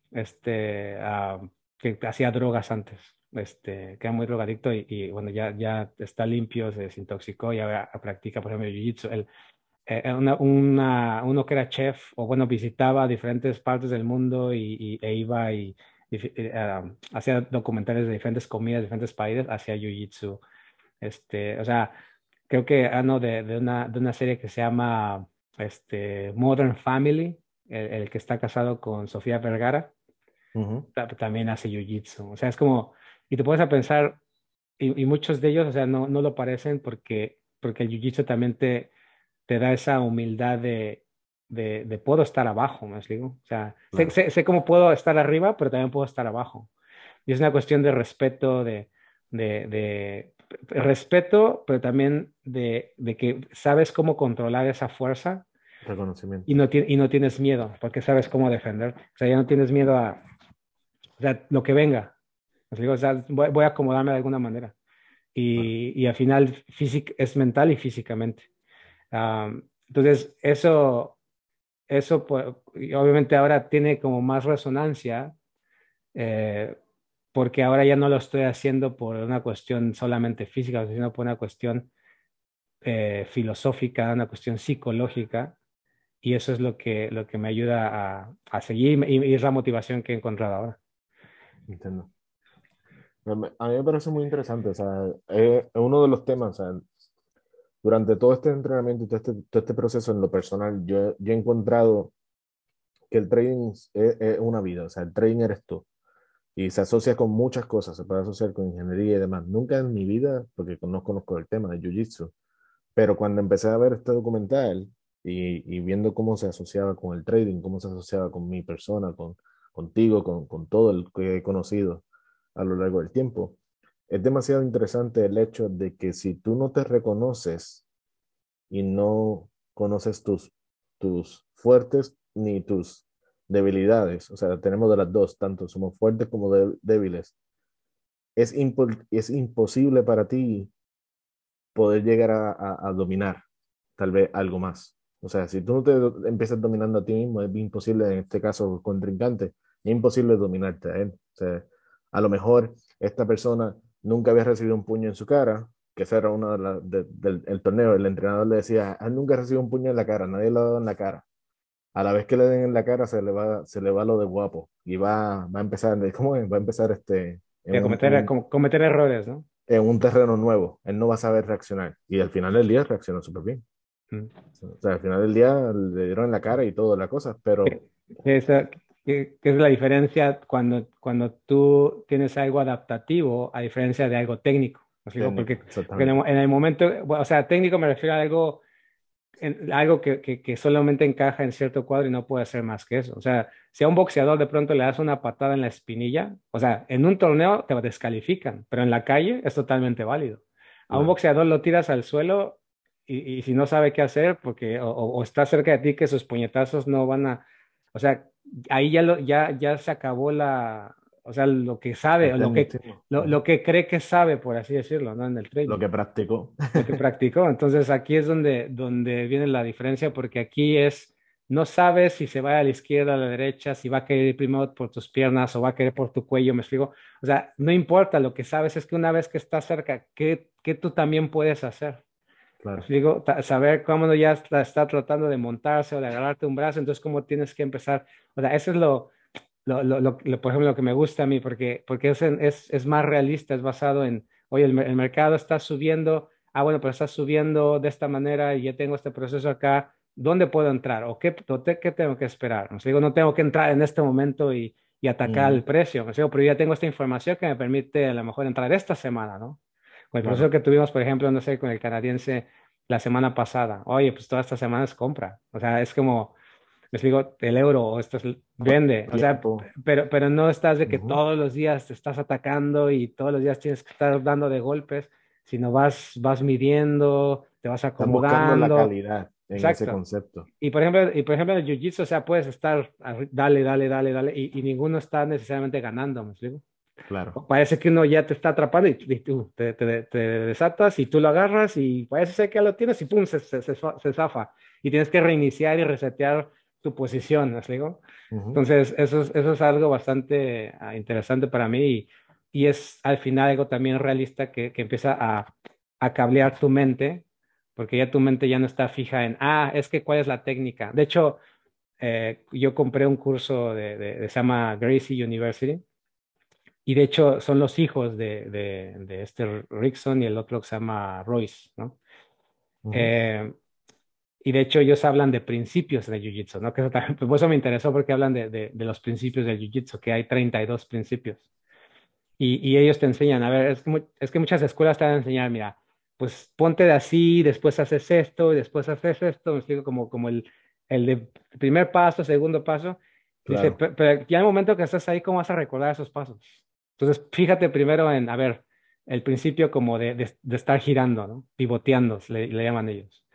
Speaker 1: Este, ah, que hacía drogas antes, este, que era muy drogadicto y, y, bueno, ya, ya está limpio, se desintoxicó y ahora practica, por ejemplo, jiu-jitsu. Eh, eh, una, una, uno que era chef o bueno, visitaba diferentes partes del mundo y, e iba y, eh, hacía documentales de diferentes comidas, de diferentes países, hacía jiu-jitsu. Este, o sea, creo que ah, no, de, de, una, de una serie que se llama este, Modern Family, el, que está casado con Sofía Vergara, también hace jiu-jitsu. O sea, es como, y te puedes a pensar, y, muchos de ellos, o sea, no, no lo parecen porque, porque el jiu-jitsu también te, te da esa humildad de, de, de puedo estar abajo, me digo. O sea, sé, sé, cómo puedo estar arriba, pero también puedo estar abajo. Y es una cuestión de respeto, de, de, de respeto, pero también de, de, que sabes cómo controlar esa fuerza.
Speaker 2: Reconocimiento.
Speaker 1: Y no, y no tienes miedo, porque sabes cómo defender. O sea, ya no tienes miedo a o sea, lo que venga. Digo, o sea, voy, a acomodarme de alguna manera. Y, y al final físic, es mental y físicamente. entonces, eso, eso pues, obviamente ahora tiene como más resonancia eh, porque ahora ya no lo estoy haciendo por una cuestión solamente física, sino por una cuestión eh, filosófica, una cuestión psicológica, y eso es lo que, lo que me ayuda a, a seguir y, es la motivación que he encontrado ahora.
Speaker 2: Entiendo. A mí me parece muy interesante, o sea, es uno de los temas, durante todo este entrenamiento y todo este, todo este proceso en lo personal, yo, yo he encontrado que el trading es, es, una vida, o sea, el trading eres tú y se asocia con muchas cosas, se puede asociar con ingeniería y demás. Nunca en mi vida, porque no conozco el tema de Jiu-Jitsu, pero cuando empecé a ver este documental y, y, viendo cómo se asociaba con el trading, cómo se asociaba con mi persona, con, contigo, con, con todo el que he conocido a lo largo del tiempo, es demasiado interesante el hecho de que si tú no te reconoces y no conoces tus, tus fuertes ni tus debilidades, o sea, tenemos de las dos, tanto somos fuertes como débiles. Es, imposible para ti poder llegar a, dominar tal vez algo más. O sea, si tú no te empiezas dominando a ti mismo, es imposible, en este caso, contrincante, es imposible dominarte a él. A lo mejor esta persona nunca había recibido un puño en su cara, que ese era uno del torneo, el entrenador le decía, él nunca recibido un puño en la cara, nadie lo ha dado en la cara a la vez que le den en la cara se le va, se le va lo de guapo y va, va a empezar, ¿cómo es? Va a empezar este...
Speaker 1: A cometer, cometer errores, ¿no?
Speaker 2: En un terreno nuevo, él no va a saber reaccionar. Y al final del día reaccionó súper bien. Mm. O sea, al final del día le dieron en la cara y todas las cosas, pero...
Speaker 1: Esa, ¿Qué, es la diferencia cuando, cuando tú tienes algo adaptativo a diferencia de algo técnico? Técnico, porque, en, el, en, el, momento, o sea, técnico me refiero a algo algo que, que, solamente encaja en cierto cuadro y no puede hacer más que eso. O sea, si a un boxeador de pronto le das una patada en la espinilla, o sea, en un torneo te descalifican, pero en la calle es totalmente válido. A un boxeador lo tiras al suelo y, y, si no sabe qué hacer, porque o, está cerca de ti que sus puñetazos no van a, o sea, ahí ya, lo, ya, ya se acabó la, o sea, lo que sabe, lo que, lo, lo, que cree que sabe, por así decirlo, ¿no? En el trading.
Speaker 2: Lo que practicó.
Speaker 1: Lo que practicó. Entonces aquí es donde, donde viene la diferencia, porque aquí es, no sabes si se va a la izquierda, a la derecha, si va a querer primero por tus piernas o va a querer por tu cuello, me explico. O sea, no importa, lo que sabes es que una vez que estás cerca, ¿qué, qué tú también puedes hacer? Claro. Digo, saber cómo ya está, está, tratando de montarse o de agarrarte un brazo, entonces cómo tienes que empezar. O sea, eso es lo, lo, lo, lo, por ejemplo, lo que me gusta a mí, porque, porque es, es, es más realista, es basado en, oye, el, mercado está subiendo, ah, bueno, pero está subiendo de esta manera y ya tengo este proceso acá, ¿dónde puedo entrar? ¿O qué, qué tengo que esperar? ¿Me digo, no tengo que entrar en este momento y, y atacar el precio, ¿me digo, pero ya tengo esta información que me permite a lo mejor entrar esta semana, ¿no? Con el proceso que tuvimos, por ejemplo, no sé, con el canadiense la semana pasada. Oye, pues toda esta semana es compra. O sea, es como, les digo, el euro esto es, vende. O sea, pero, pero no estás de que todos los días te estás atacando y todos los días tienes que estar dando de golpes, sino vas, vas midiendo, te vas acomodando.
Speaker 2: la calidad en ese concepto.
Speaker 1: Y por ejemplo, y por ejemplo el jiu-jitsu, o sea, puedes estar, dale, dale, dale, dale, y, y ninguno está necesariamente ganando, ¿me explico?
Speaker 2: Claro.
Speaker 1: Parece que uno ya te está atrapando y, tú te, te, desatas y tú lo agarras y parece que ya lo tienes y pum, se, se, se, zafa. Y tienes que reiniciar y resetear tu posición, ¿me explico? Entonces, eso es, eso es algo bastante ah, interesante para mí y, y, es al final algo también realista que, que empieza a, a cablear tu mente porque ya tu mente ya no está fija en, ah, es que cuál es la técnica. De hecho, eh, yo compré un curso de, de, se llama Gracie University, y de hecho son los hijos de, de, este Rickson y el otro que se llama Royce, ¿no? Eh, y de hecho ellos hablan de principios de Jiu-Jitsu, ¿no? Que eso también, pues eso me interesó porque hablan de, de, los principios del Jiu-Jitsu, que hay 32 principios. Y, y, ellos te enseñan, a ver, es que, es que muchas escuelas te van a enseñar, mira, pues ponte de así, después haces esto, y después haces esto, me explico como, como el, el de primer paso, segundo paso. Dice, pero, ya en el momento que estás ahí, ¿cómo vas a recordar esos pasos? Entonces, fíjate primero en, a ver, el principio como de, de, estar girando, ¿no? Pivoteando, le, le, llaman ellos.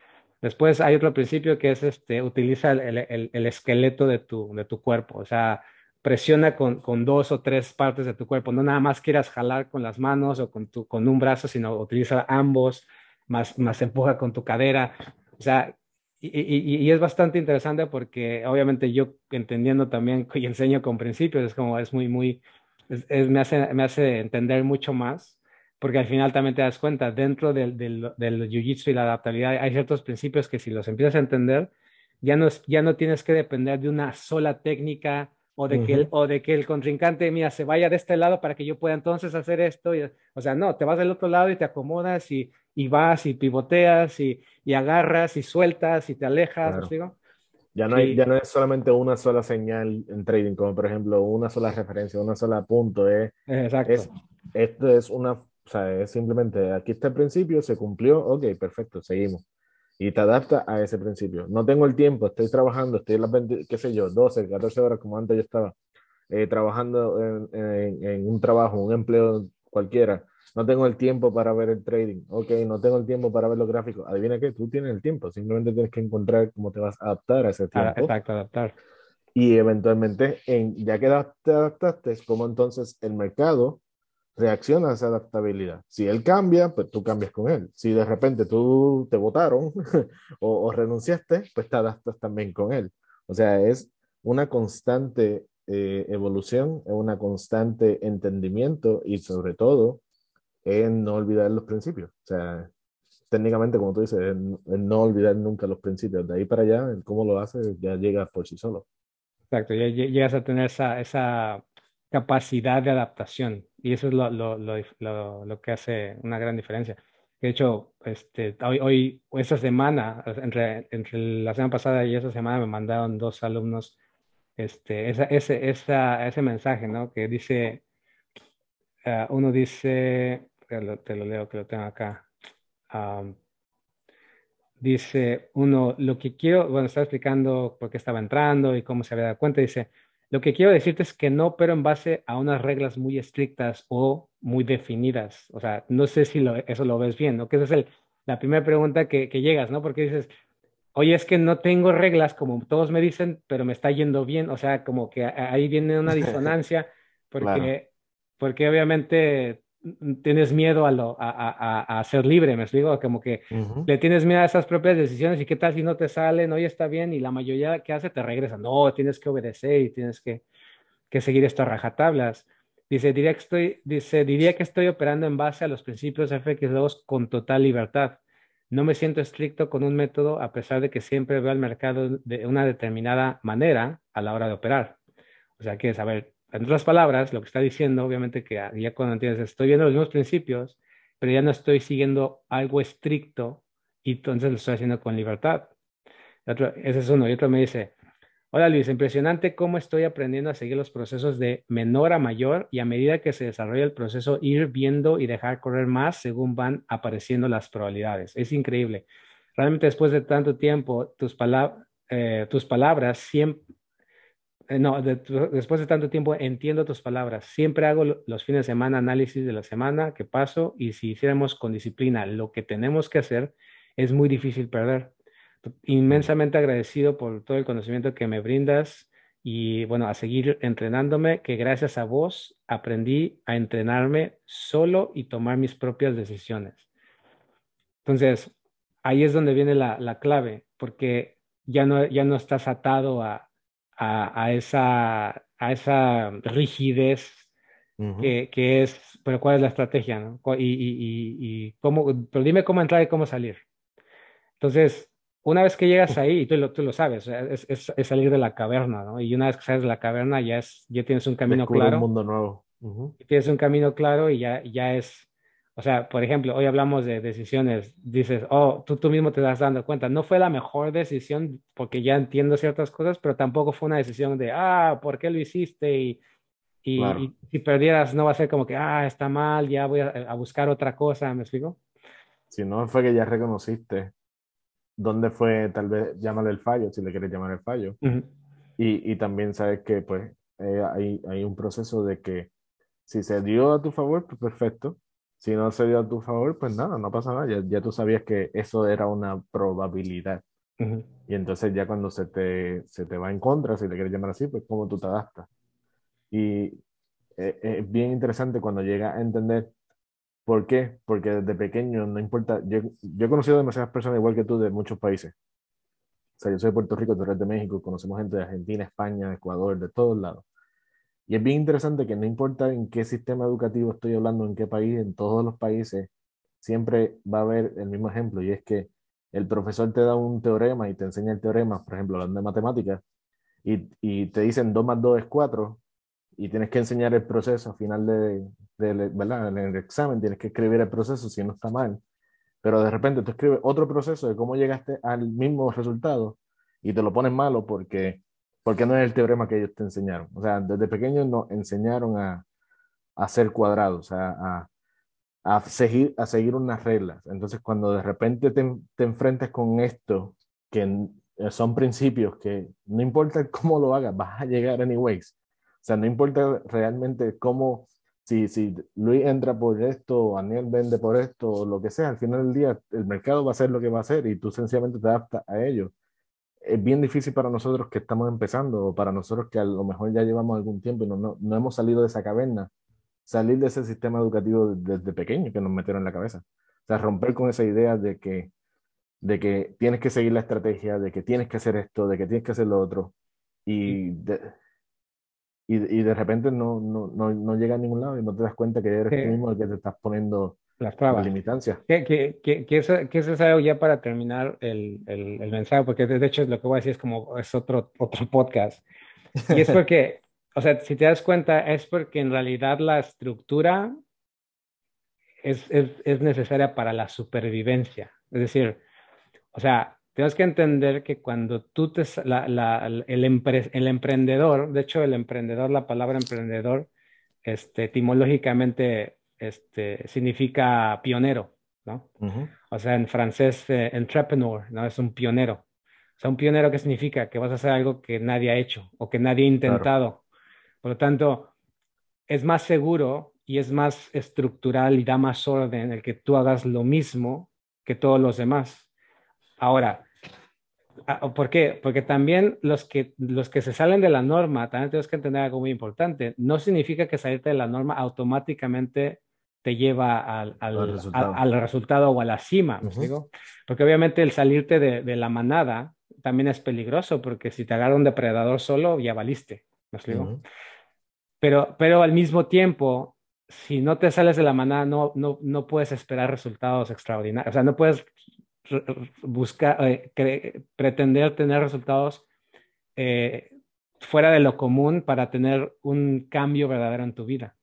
Speaker 1: Después hay otro principio que es, este, utiliza el, el, el, esqueleto de tu, de tu cuerpo, o sea, presiona con, con, dos o tres partes de tu cuerpo. No nada más quieras jalar con las manos o con, tu, con un brazo, sino utiliza ambos, más, más empuja con tu cadera. O sea, y, y, y, es bastante interesante porque obviamente yo entendiendo también y enseño con principios, es como es muy, muy, es, me, hace, me hace entender mucho más. Porque al final también te das cuenta, dentro del, del, del jiu-jitsu y la adaptabilidad, hay ciertos principios que si los empiezas a entender, ya no, ya no tienes que depender de una sola técnica, o de, que el, o de que el contrincante, mira, se vaya de este lado para que yo pueda entonces hacer esto. Y, o sea, no, te vas del otro lado y te acomodas y, y vas y pivoteas y, y, agarras y sueltas y te alejas. Digo?
Speaker 2: Ya no, hay, ya no es solamente una sola señal en trading, como por ejemplo una sola referencia, una sola punto. ¿eh?
Speaker 1: Exacto.
Speaker 2: Es, esto es una, o sea, es simplemente aquí está el principio, se cumplió, ok, perfecto, seguimos y te adapta a ese principio. No tengo el tiempo, estoy trabajando, estoy en las 20, qué sé yo, 12, 14 horas como antes yo estaba eh, trabajando en, en, un trabajo, un empleo cualquiera. No tengo el tiempo para ver el trading. Ok, no tengo el tiempo para ver los gráficos. Adivina qué, tú tienes el tiempo. Simplemente tienes que encontrar cómo te vas a adaptar a ese tiempo.
Speaker 1: Exacto, adaptar.
Speaker 2: Y eventualmente, en, ya que te adaptaste, es como entonces el mercado reacciona a esa adaptabilidad. Si él cambia, pues tú cambias con él. Si de repente tú te votaron o, renunciaste, pues te adaptas también con él. O sea, es una constante eh, evolución, es una constante entendimiento y sobre todo en no olvidar los principios. O sea, técnicamente, como tú dices, en, no olvidar nunca los principios. De ahí para allá, el cómo lo hace ya llega por sí solo.
Speaker 1: Exacto, ya llegas a tener esa, esa capacidad de adaptación. Y eso es lo, lo, lo, lo, que hace una gran diferencia. De hecho, este, hoy, hoy esta semana, entre, entre la semana pasada y esta semana, me mandaron dos alumnos este, esa, ese, esa, ese mensaje, ¿no? Que dice, uh, uno dice, te lo, te lo, leo que lo tengo acá. Um, dice uno, lo que quiero, bueno, estaba explicando por qué estaba entrando y cómo se había dado cuenta, dice, lo que quiero decirte es que no, pero en base a unas reglas muy estrictas o muy definidas. O sea, no sé si eso lo ves bien, ¿no? Que esa es el, la primera pregunta que, que, llegas, ¿no? Porque dices, oye, es que no tengo reglas como todos me dicen, pero me está yendo bien. O sea, como que ahí viene una disonancia, porque, porque obviamente tienes miedo a, lo, a, a, a, ser libre, me explico, como que le tienes miedo a esas propias decisiones y qué tal si no te salen, hoy está bien y la mayoría que hace te regresa, no, tienes que obedecer y tienes que, que seguir estas rajatablas. Dice, diría que, estoy, dice, diría que estoy operando en base a los principios FX2 con total libertad. No me siento estricto con un método a pesar de que siempre veo al mercado de una determinada manera a la hora de operar. O sea, quieres saber, en otras palabras, lo que está diciendo, obviamente, que ya cuando entiendes, estoy viendo los mismos principios, pero ya no estoy siguiendo algo estricto y entonces lo estoy haciendo con libertad. ese es uno. Y otro me dice, hola Luis, impresionante cómo estoy aprendiendo a seguir los procesos de menor a mayor y a medida que se desarrolla el proceso, ir viendo y dejar correr más según van apareciendo las probabilidades. Es increíble. Realmente después de tanto tiempo, tus, eh, tus palabras siempre... Eh, no, después de tanto tiempo entiendo tus palabras. Siempre hago los fines de semana análisis de la semana que paso y si hiciéramos con disciplina lo que tenemos que hacer, es muy difícil perder. Inmensamente agradecido por todo el conocimiento que me brindas y bueno, a seguir entrenándome, que gracias a vos aprendí a entrenarme solo y tomar mis propias decisiones. Entonces, ahí es donde viene la, clave, porque ya no, ya no estás atado a, a, esa, a esa rigidez que, que, es, pero ¿cuál es la estrategia? ¿no? Y, y, y, cómo, pero dime cómo entrar y cómo salir. Entonces, una vez que llegas ahí, y tú lo, tú lo sabes, es, es, es, salir de la caverna, ¿no? Y una vez que sales de la caverna, ya, es, ya tienes un camino claro.
Speaker 2: un mundo nuevo.
Speaker 1: Tienes un camino claro y ya, ya es, o sea, por ejemplo, hoy hablamos de decisiones, dices, oh, tú, tú mismo te das dando cuenta, no fue la mejor decisión porque ya entiendo ciertas cosas, pero tampoco fue una decisión de, ah, ¿por qué lo hiciste? Y, y, y si perdieras, no va a ser como que, ah, está mal, ya voy a, a buscar otra cosa, ¿me explico?
Speaker 2: Si no, fue que ya reconociste dónde fue, tal vez, llámale el fallo, si le quieres llamar el fallo. y, y, también sabes que, pues, eh, hay, hay, un proceso de que si se dio a tu favor, pues perfecto. Si no se dio a tu favor, pues nada, no pasa nada. Ya, ya tú sabías que eso era una probabilidad. Y entonces ya cuando se te, se te va en contra, si le quieres llamar así, pues cómo tú te adaptas. Y eh, es bien interesante cuando llega a entender ¿Por qué? Porque desde pequeño no importa. Yo, yo he conocido demasiadas personas igual que tú de muchos países. O sea, yo soy de Puerto Rico, tú eres de México, conocemos gente de Argentina, España, Ecuador, de todos lados. Y es bien interesante que no importa en qué sistema educativo estoy hablando, en qué país, en todos los países, siempre va a haber el mismo ejemplo. Y es que el profesor te da un teorema y te enseña el teorema, por ejemplo, hablando de matemáticas, y, y te dicen 2 más 2 es 4, y tienes que enseñar el proceso al final de, ¿verdad? En el examen tienes que escribir el proceso si no está mal, pero de repente tú escribes otro proceso de cómo llegaste al mismo resultado y te lo pones malo porque, porque no es el teorema que ellos te enseñaron. O sea, desde pequeños nos enseñaron a, a hacer cuadrados, a, a, a, seguir, unas reglas. Entonces, cuando de repente te, te enfrentas con esto, que son principios que no importa cómo lo hagas, vas a llegar anyways. O sea, no importa realmente cómo si, Luis entra por esto, Daniel vende por esto, o lo que sea, al final del día el mercado va a ser lo que va a ser y tú sencillamente te adaptas a ello. Es bien difícil para nosotros que estamos empezando, o para nosotros que a lo mejor ya llevamos algún tiempo y no, no, no hemos salido de esa caverna, salir de ese sistema educativo desde pequeño que nos metieron en la cabeza. O sea, romper con esa idea de que, de que tienes que seguir la estrategia, de que tienes que hacer esto, de que tienes que hacer lo otro. Y de, y, y de repente no, no, no, no, llega a ningún lado y no te das cuenta que eres tú mismo el que te estás poniendo las trabas. limitancias.
Speaker 1: Que, que, que, que, eso, que eso es algo ya para terminar el, el, el, mensaje, porque de hecho lo que voy a decir es como es otro, otro podcast. Y es porque, o sea, si te das cuenta, es porque en realidad la estructura es, es, es necesaria para la supervivencia. Es decir, o sea, Tienes que entender que cuando tú te, la, la, el, el, emprendedor, de hecho el emprendedor, la palabra emprendedor, este, etimológicamente este, significa pionero, ¿no? O sea, en francés, eh, entrepreneur, ¿no? Es un pionero. O sea, un pionero, ¿qué significa? Que vas a hacer algo que nadie ha hecho o que nadie ha intentado. Por lo tanto, es más seguro y es más estructural y da más orden el que tú hagas lo mismo que todos los demás. Ahora, ah, ¿por qué? Porque también los que, los que se salen de la norma, también tienes que entender algo muy importante. No significa que salirte de la norma automáticamente te lleva al, al, resultado. o a la cima, ¿me digo? Porque obviamente el salirte de, la manada también es peligroso, porque si te agarra un depredador solo, ya valiste, ¿me explico? pero, pero al mismo tiempo, si no te sales de la manada, no, no, no puedes esperar resultados extraordinarios. O sea, no puedes buscar, eh, pretender tener resultados eh, fuera de lo común para tener un cambio verdadero en tu vida.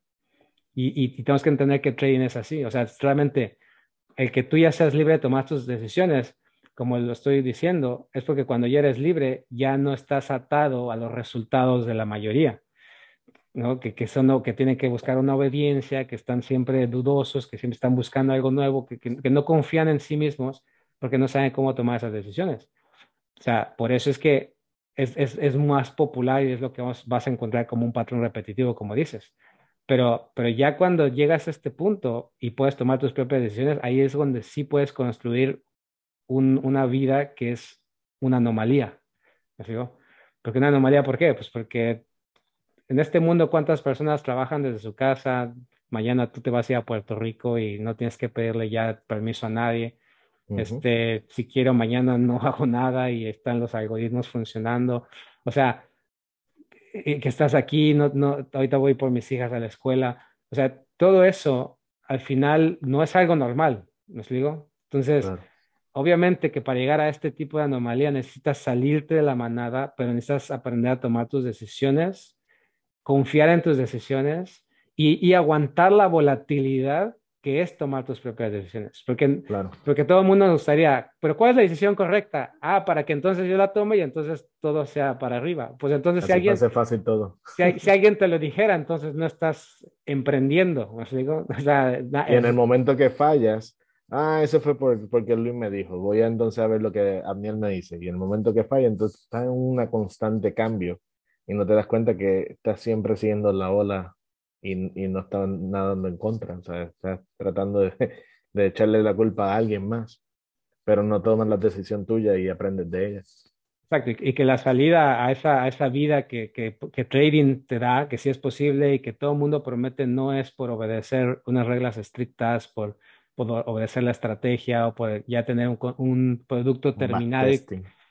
Speaker 1: Y, y, tenemos que entender que trading es así. O sea, realmente el que tú ya seas libre de tomar tus decisiones, como lo estoy diciendo, es porque cuando ya eres libre, ya no estás atado a los resultados de la mayoría. ¿no? Que, que, son, que tienen que buscar una obediencia, que están siempre dudosos, que siempre están buscando algo nuevo, que, que, no confían en sí mismos porque no saben cómo tomar esas decisiones. O sea, por eso es que es, es, es más popular y es lo que vas, vas, a encontrar como un patrón repetitivo, como dices. Pero, pero ya cuando llegas a este punto y puedes tomar tus propias decisiones, ahí es donde sí puedes construir un, una vida que es una anomalía. ¿Me digo? Porque una anomalía, ¿por qué? Pues porque en este mundo, ¿cuántas personas trabajan desde su casa? Mañana tú te vas a ir a Puerto Rico y no tienes que pedirle ya permiso a nadie. Este, si quiero, mañana no hago nada y están los algoritmos funcionando. O sea, que estás aquí, no, no, ahorita voy por mis hijas a la escuela. O sea, todo eso al final no es algo normal, ¿me explico? Entonces, obviamente que para llegar a este tipo de anomalía necesitas salirte de la manada, pero necesitas aprender a tomar tus decisiones confiar en tus decisiones y, y, aguantar la volatilidad que es tomar tus propias decisiones. Porque,
Speaker 2: claro.
Speaker 1: porque todo el mundo nos gustaría, pero ¿cuál es la decisión correcta? Ah, para que entonces yo la tome y entonces todo sea para arriba. Pues entonces
Speaker 2: Así
Speaker 1: si alguien...
Speaker 2: Hace fácil todo.
Speaker 1: Si, si, alguien te lo dijera, entonces no estás emprendiendo. ¿me digo? O sea,
Speaker 2: y en el momento que fallas, ah, eso fue por, porque Luis me dijo, voy a entonces a ver lo que Abniel me dice. Y en el momento que falla, entonces está en un constante cambio y no te das cuenta que estás siempre siguiendo la ola y, y no estás nadando en contra, o sea, estás tratando de, de, echarle la culpa a alguien más, pero no tomas la decisión tuya y aprendes de ella.
Speaker 1: Exacto, y que la salida a esa, a esa vida que, que, que, trading te da, que sí es posible y que todo el mundo promete, no es por obedecer unas reglas estrictas, por, por obedecer la estrategia o por ya tener un, un producto terminado y,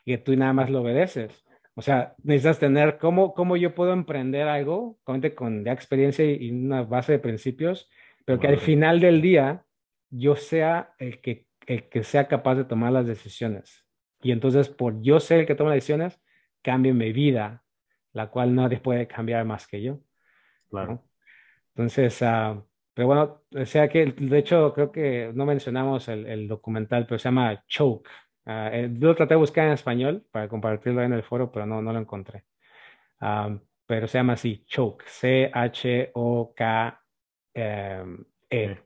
Speaker 1: y que tú nada más lo obedeces o sea, necesitas tener cómo, cómo yo puedo emprender algo con, con ya experiencia y una base de principios, pero que al final del día yo sea el que, el que sea capaz de tomar las decisiones. Y entonces, por yo ser el que toma las decisiones, cambie mi vida, la cual nadie puede cambiar más que yo.
Speaker 2: Claro.
Speaker 1: ¿no? Entonces, uh, pero bueno, o sea que, de hecho, creo que no mencionamos el, el documental, pero se llama Choke. Uh, lo traté de buscar en español para compartirlo en el foro, pero no, no lo encontré. Um, pero se llama así, choke, C-H-O-K-E,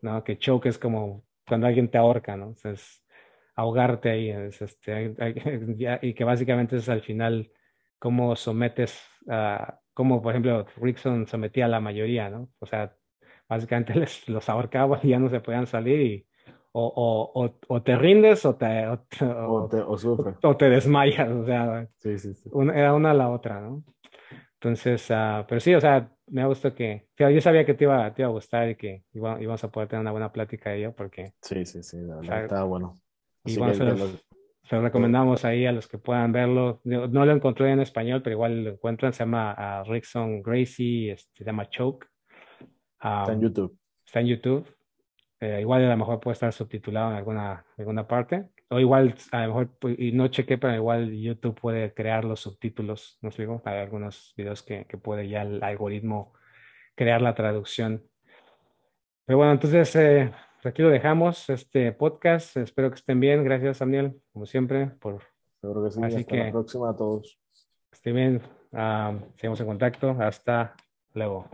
Speaker 1: ¿no? Que choke es como cuando alguien te ahorca, ¿no? Es ahogarte ahí, es este, y que básicamente es al final cómo sometes, uh, como por ejemplo Rickson sometía a la mayoría, ¿no? O sea, básicamente les, los ahorcaba y ya no se podían salir y o, o, o, te rindes o te, o,
Speaker 2: te, o,
Speaker 1: o te desmayas, o sea,
Speaker 2: sí, sí, sí.
Speaker 1: Una, era una a la otra, ¿no? Entonces, uh, pero sí, o sea, me gustó que, yo sabía que te iba, te iba a gustar y que iba, íbamos a poder tener una buena plática de ello, porque...
Speaker 2: Sí, sí, sí, la verdad, estaba bueno.
Speaker 1: Así bueno, se, los, se lo recomendamos ahí a los que puedan verlo. No lo encontré en español, pero igual lo encuentran, se llama uh, Rickson Gracie, este, se llama Choke.
Speaker 2: Um, está en YouTube.
Speaker 1: Está en YouTube. Eh, igual a lo mejor puede estar subtitulado en alguna, alguna parte. O igual, a lo mejor, pues, y no chequé, pero igual YouTube puede crear los subtítulos, ¿no sé, Hay algunos videos que, que puede ya el algoritmo crear la traducción. Pero bueno, entonces eh, aquí lo dejamos, este podcast. Espero que estén bien. Gracias, Daniel, como siempre. Por...
Speaker 2: Seguro que sí. Así Hasta que, la próxima a todos.
Speaker 1: Estén bien. Uh, seguimos en contacto. Hasta luego.